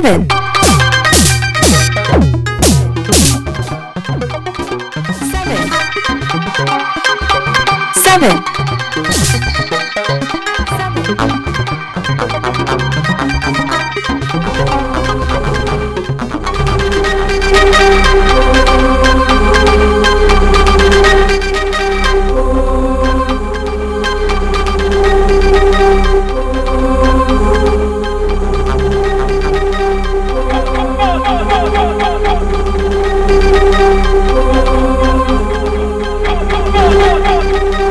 seven, seven, seven.